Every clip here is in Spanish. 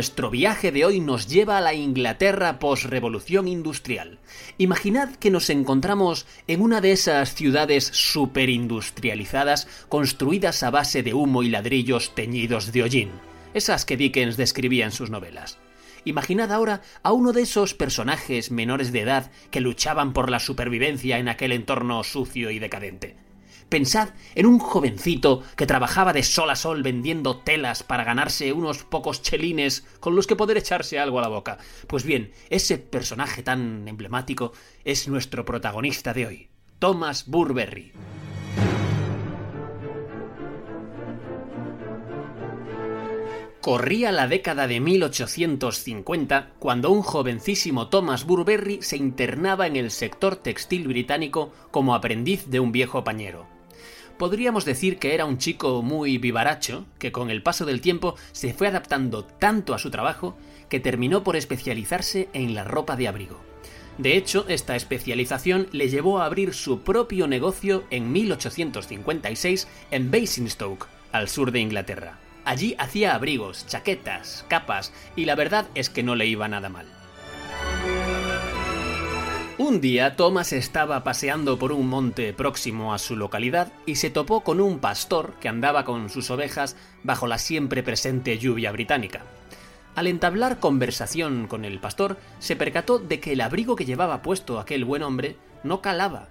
Nuestro viaje de hoy nos lleva a la Inglaterra post-revolución industrial. Imaginad que nos encontramos en una de esas ciudades superindustrializadas construidas a base de humo y ladrillos teñidos de hollín, esas que Dickens describía en sus novelas. Imaginad ahora a uno de esos personajes menores de edad que luchaban por la supervivencia en aquel entorno sucio y decadente. Pensad en un jovencito que trabajaba de sol a sol vendiendo telas para ganarse unos pocos chelines con los que poder echarse algo a la boca. Pues bien, ese personaje tan emblemático es nuestro protagonista de hoy, Thomas Burberry. Corría la década de 1850 cuando un jovencísimo Thomas Burberry se internaba en el sector textil británico como aprendiz de un viejo pañero podríamos decir que era un chico muy vivaracho, que con el paso del tiempo se fue adaptando tanto a su trabajo que terminó por especializarse en la ropa de abrigo. De hecho, esta especialización le llevó a abrir su propio negocio en 1856 en Basingstoke, al sur de Inglaterra. Allí hacía abrigos, chaquetas, capas, y la verdad es que no le iba nada mal. Un día Thomas estaba paseando por un monte próximo a su localidad y se topó con un pastor que andaba con sus ovejas bajo la siempre presente lluvia británica. Al entablar conversación con el pastor, se percató de que el abrigo que llevaba puesto aquel buen hombre no calaba.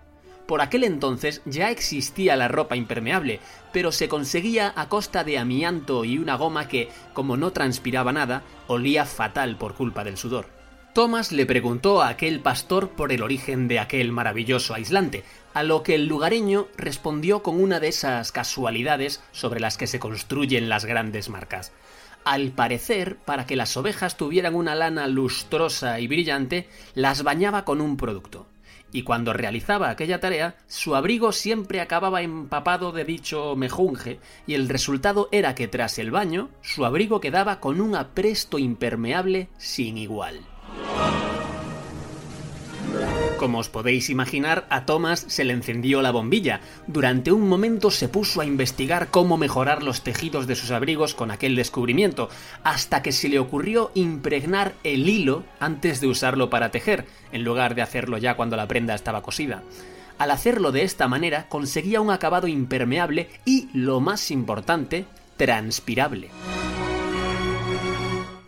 Por aquel entonces ya existía la ropa impermeable, pero se conseguía a costa de amianto y una goma que, como no transpiraba nada, olía fatal por culpa del sudor. Thomas le preguntó a aquel pastor por el origen de aquel maravilloso aislante, a lo que el lugareño respondió con una de esas casualidades sobre las que se construyen las grandes marcas. Al parecer, para que las ovejas tuvieran una lana lustrosa y brillante, las bañaba con un producto. Y cuando realizaba aquella tarea, su abrigo siempre acababa empapado de dicho mejunje, y el resultado era que tras el baño, su abrigo quedaba con un apresto impermeable sin igual. Como os podéis imaginar, a Thomas se le encendió la bombilla. Durante un momento se puso a investigar cómo mejorar los tejidos de sus abrigos con aquel descubrimiento, hasta que se le ocurrió impregnar el hilo antes de usarlo para tejer, en lugar de hacerlo ya cuando la prenda estaba cosida. Al hacerlo de esta manera conseguía un acabado impermeable y, lo más importante, transpirable.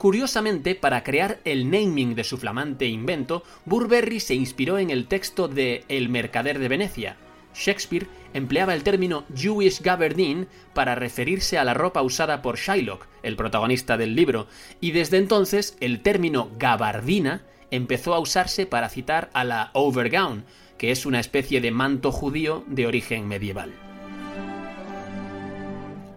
Curiosamente, para crear el naming de su flamante invento, Burberry se inspiró en el texto de El mercader de Venecia. Shakespeare empleaba el término Jewish gabardine para referirse a la ropa usada por Shylock, el protagonista del libro, y desde entonces el término gabardina empezó a usarse para citar a la overgown, que es una especie de manto judío de origen medieval.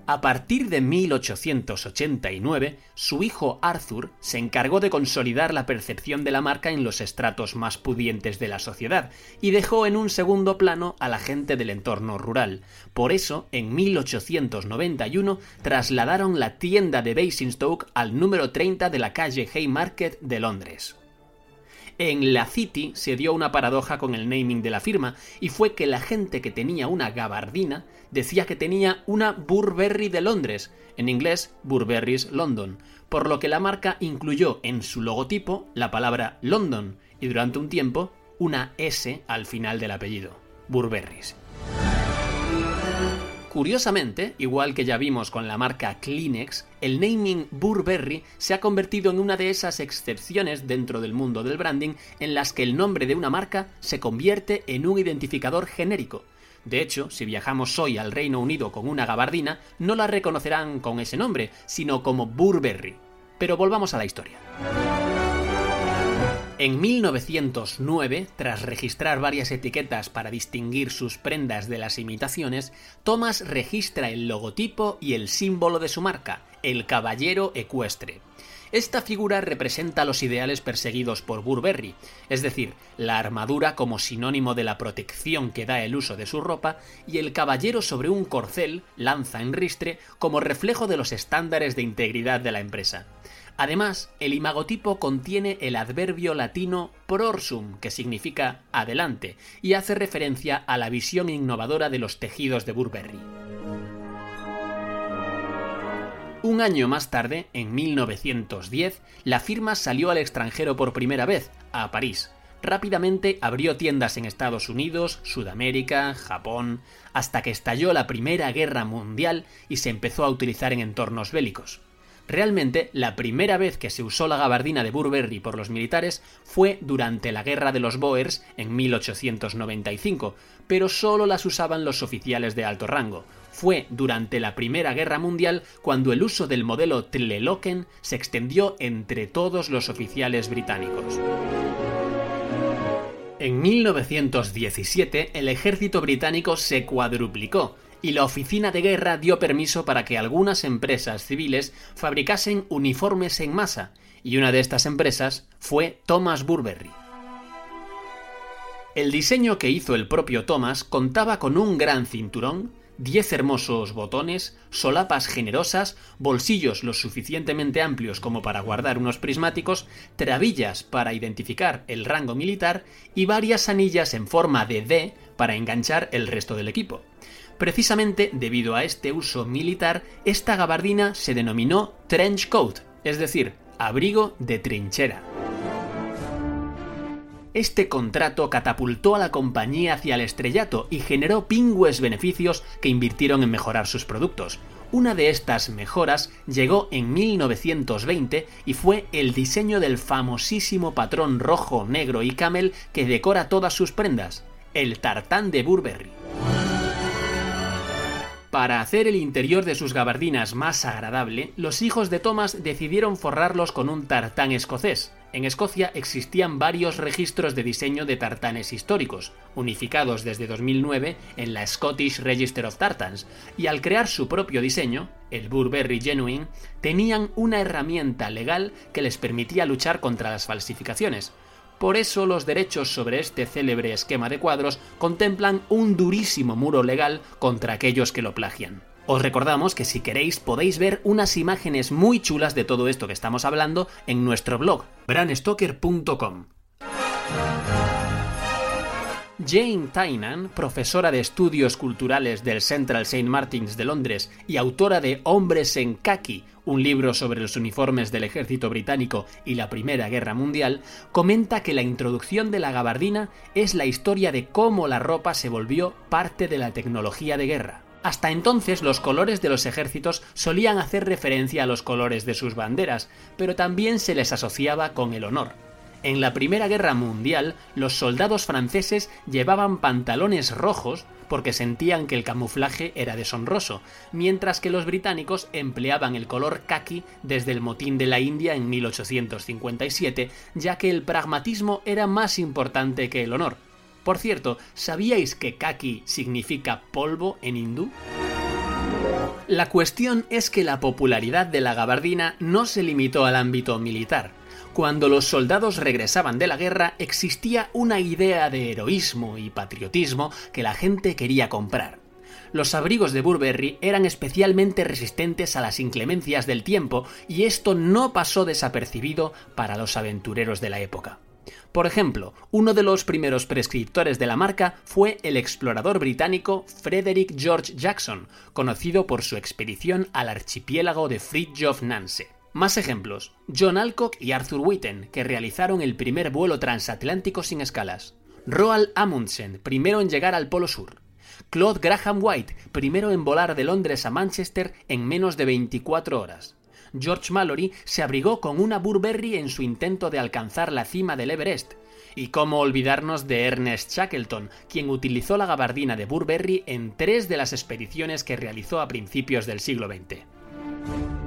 A partir de 1889, su hijo Arthur se encargó de consolidar la percepción de la marca en los estratos más pudientes de la sociedad y dejó en un segundo plano a la gente del entorno rural. Por eso, en 1891 trasladaron la tienda de Basingstoke al número 30 de la calle Haymarket de Londres. En la City se dio una paradoja con el naming de la firma, y fue que la gente que tenía una gabardina decía que tenía una Burberry de Londres, en inglés Burberry's London, por lo que la marca incluyó en su logotipo la palabra London y durante un tiempo una S al final del apellido, Burberry's. Curiosamente, igual que ya vimos con la marca Kleenex, el naming Burberry se ha convertido en una de esas excepciones dentro del mundo del branding en las que el nombre de una marca se convierte en un identificador genérico. De hecho, si viajamos hoy al Reino Unido con una gabardina, no la reconocerán con ese nombre, sino como Burberry. Pero volvamos a la historia. En 1909, tras registrar varias etiquetas para distinguir sus prendas de las imitaciones, Thomas registra el logotipo y el símbolo de su marca, el caballero ecuestre. Esta figura representa los ideales perseguidos por Burberry, es decir, la armadura como sinónimo de la protección que da el uso de su ropa y el caballero sobre un corcel, lanza en ristre, como reflejo de los estándares de integridad de la empresa. Además, el imagotipo contiene el adverbio latino prorsum, que significa adelante, y hace referencia a la visión innovadora de los tejidos de Burberry. Un año más tarde, en 1910, la firma salió al extranjero por primera vez, a París. Rápidamente abrió tiendas en Estados Unidos, Sudamérica, Japón, hasta que estalló la Primera Guerra Mundial y se empezó a utilizar en entornos bélicos. Realmente, la primera vez que se usó la gabardina de Burberry por los militares fue durante la Guerra de los Boers en 1895, pero solo las usaban los oficiales de alto rango, fue durante la Primera Guerra Mundial cuando el uso del modelo Tlaloquen se extendió entre todos los oficiales británicos. En 1917 el ejército británico se cuadruplicó y la oficina de guerra dio permiso para que algunas empresas civiles fabricasen uniformes en masa, y una de estas empresas fue Thomas Burberry. El diseño que hizo el propio Thomas contaba con un gran cinturón, 10 hermosos botones, solapas generosas, bolsillos lo suficientemente amplios como para guardar unos prismáticos, trabillas para identificar el rango militar y varias anillas en forma de D para enganchar el resto del equipo. Precisamente debido a este uso militar, esta gabardina se denominó trench coat, es decir, abrigo de trinchera. Este contrato catapultó a la compañía hacia el estrellato y generó pingües beneficios que invirtieron en mejorar sus productos. Una de estas mejoras llegó en 1920 y fue el diseño del famosísimo patrón rojo, negro y camel que decora todas sus prendas, el tartán de Burberry. Para hacer el interior de sus gabardinas más agradable, los hijos de Thomas decidieron forrarlos con un tartán escocés. En Escocia existían varios registros de diseño de tartanes históricos, unificados desde 2009 en la Scottish Register of Tartans, y al crear su propio diseño, el Burberry Genuine, tenían una herramienta legal que les permitía luchar contra las falsificaciones, por eso los derechos sobre este célebre esquema de cuadros contemplan un durísimo muro legal contra aquellos que lo plagian. Os recordamos que si queréis podéis ver unas imágenes muy chulas de todo esto que estamos hablando en nuestro blog, branstoker.com. Jane Tynan, profesora de estudios culturales del Central St. Martins de Londres y autora de Hombres en Khaki, un libro sobre los uniformes del ejército británico y la Primera Guerra Mundial, comenta que la introducción de la gabardina es la historia de cómo la ropa se volvió parte de la tecnología de guerra. Hasta entonces los colores de los ejércitos solían hacer referencia a los colores de sus banderas, pero también se les asociaba con el honor. En la Primera Guerra Mundial, los soldados franceses llevaban pantalones rojos porque sentían que el camuflaje era deshonroso, mientras que los británicos empleaban el color khaki desde el motín de la India en 1857, ya que el pragmatismo era más importante que el honor. Por cierto, ¿sabíais que kaki significa polvo en hindú? La cuestión es que la popularidad de la gabardina no se limitó al ámbito militar. Cuando los soldados regresaban de la guerra existía una idea de heroísmo y patriotismo que la gente quería comprar. Los abrigos de Burberry eran especialmente resistentes a las inclemencias del tiempo y esto no pasó desapercibido para los aventureros de la época. Por ejemplo, uno de los primeros prescriptores de la marca fue el explorador británico Frederick George Jackson, conocido por su expedición al archipiélago de Fridtjof Nanse. Más ejemplos. John Alcock y Arthur Witten, que realizaron el primer vuelo transatlántico sin escalas. Roald Amundsen, primero en llegar al Polo Sur. Claude Graham White, primero en volar de Londres a Manchester en menos de 24 horas. George Mallory se abrigó con una Burberry en su intento de alcanzar la cima del Everest. Y cómo olvidarnos de Ernest Shackleton, quien utilizó la gabardina de Burberry en tres de las expediciones que realizó a principios del siglo XX.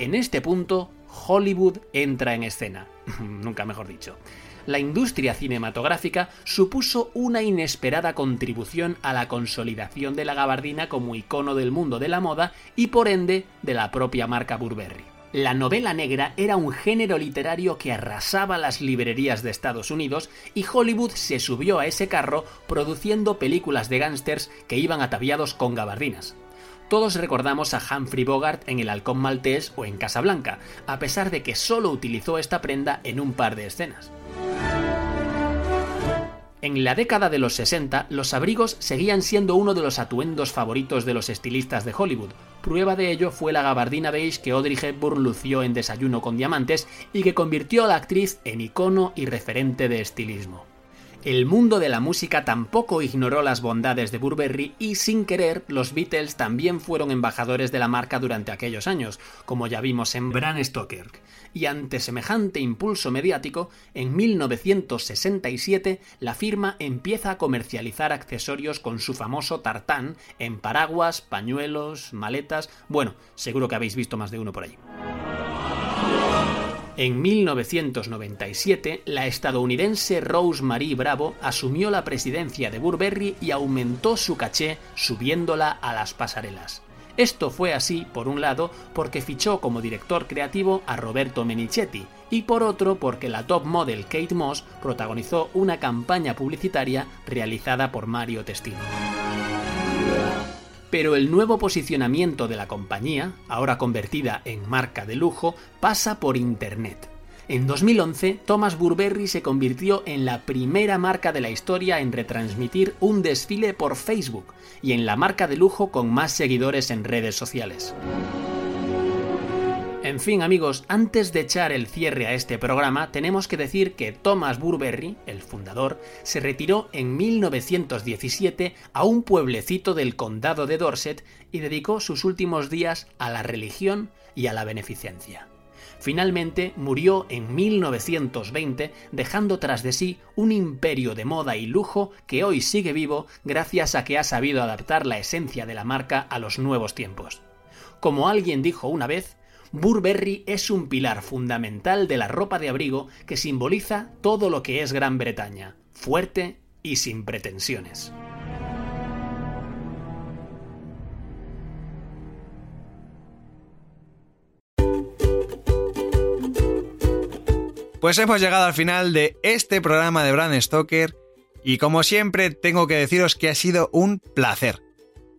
En este punto, Hollywood entra en escena. Nunca mejor dicho. La industria cinematográfica supuso una inesperada contribución a la consolidación de la gabardina como icono del mundo de la moda y por ende de la propia marca Burberry. La novela negra era un género literario que arrasaba las librerías de Estados Unidos y Hollywood se subió a ese carro produciendo películas de gángsters que iban ataviados con gabardinas. Todos recordamos a Humphrey Bogart en El Halcón Maltés o en Casablanca, a pesar de que solo utilizó esta prenda en un par de escenas. En la década de los 60, los abrigos seguían siendo uno de los atuendos favoritos de los estilistas de Hollywood. Prueba de ello fue la gabardina beige que Audrey Hepburn lució en Desayuno con Diamantes y que convirtió a la actriz en icono y referente de estilismo. El mundo de la música tampoco ignoró las bondades de Burberry y sin querer los Beatles también fueron embajadores de la marca durante aquellos años, como ya vimos en Bram Stoker. Y ante semejante impulso mediático, en 1967 la firma empieza a comercializar accesorios con su famoso tartán en paraguas, pañuelos, maletas, bueno, seguro que habéis visto más de uno por ahí. En 1997, la estadounidense Rose Marie Bravo asumió la presidencia de Burberry y aumentó su caché subiéndola a las pasarelas. Esto fue así, por un lado, porque fichó como director creativo a Roberto Menichetti, y por otro porque la top model Kate Moss protagonizó una campaña publicitaria realizada por Mario Testino. Pero el nuevo posicionamiento de la compañía, ahora convertida en marca de lujo, pasa por Internet. En 2011, Thomas Burberry se convirtió en la primera marca de la historia en retransmitir un desfile por Facebook y en la marca de lujo con más seguidores en redes sociales. En fin, amigos, antes de echar el cierre a este programa, tenemos que decir que Thomas Burberry, el fundador, se retiró en 1917 a un pueblecito del condado de Dorset y dedicó sus últimos días a la religión y a la beneficencia. Finalmente murió en 1920 dejando tras de sí un imperio de moda y lujo que hoy sigue vivo gracias a que ha sabido adaptar la esencia de la marca a los nuevos tiempos. Como alguien dijo una vez, Burberry es un pilar fundamental de la ropa de abrigo que simboliza todo lo que es Gran Bretaña, fuerte y sin pretensiones. Pues hemos llegado al final de este programa de Brand Stoker y como siempre tengo que deciros que ha sido un placer.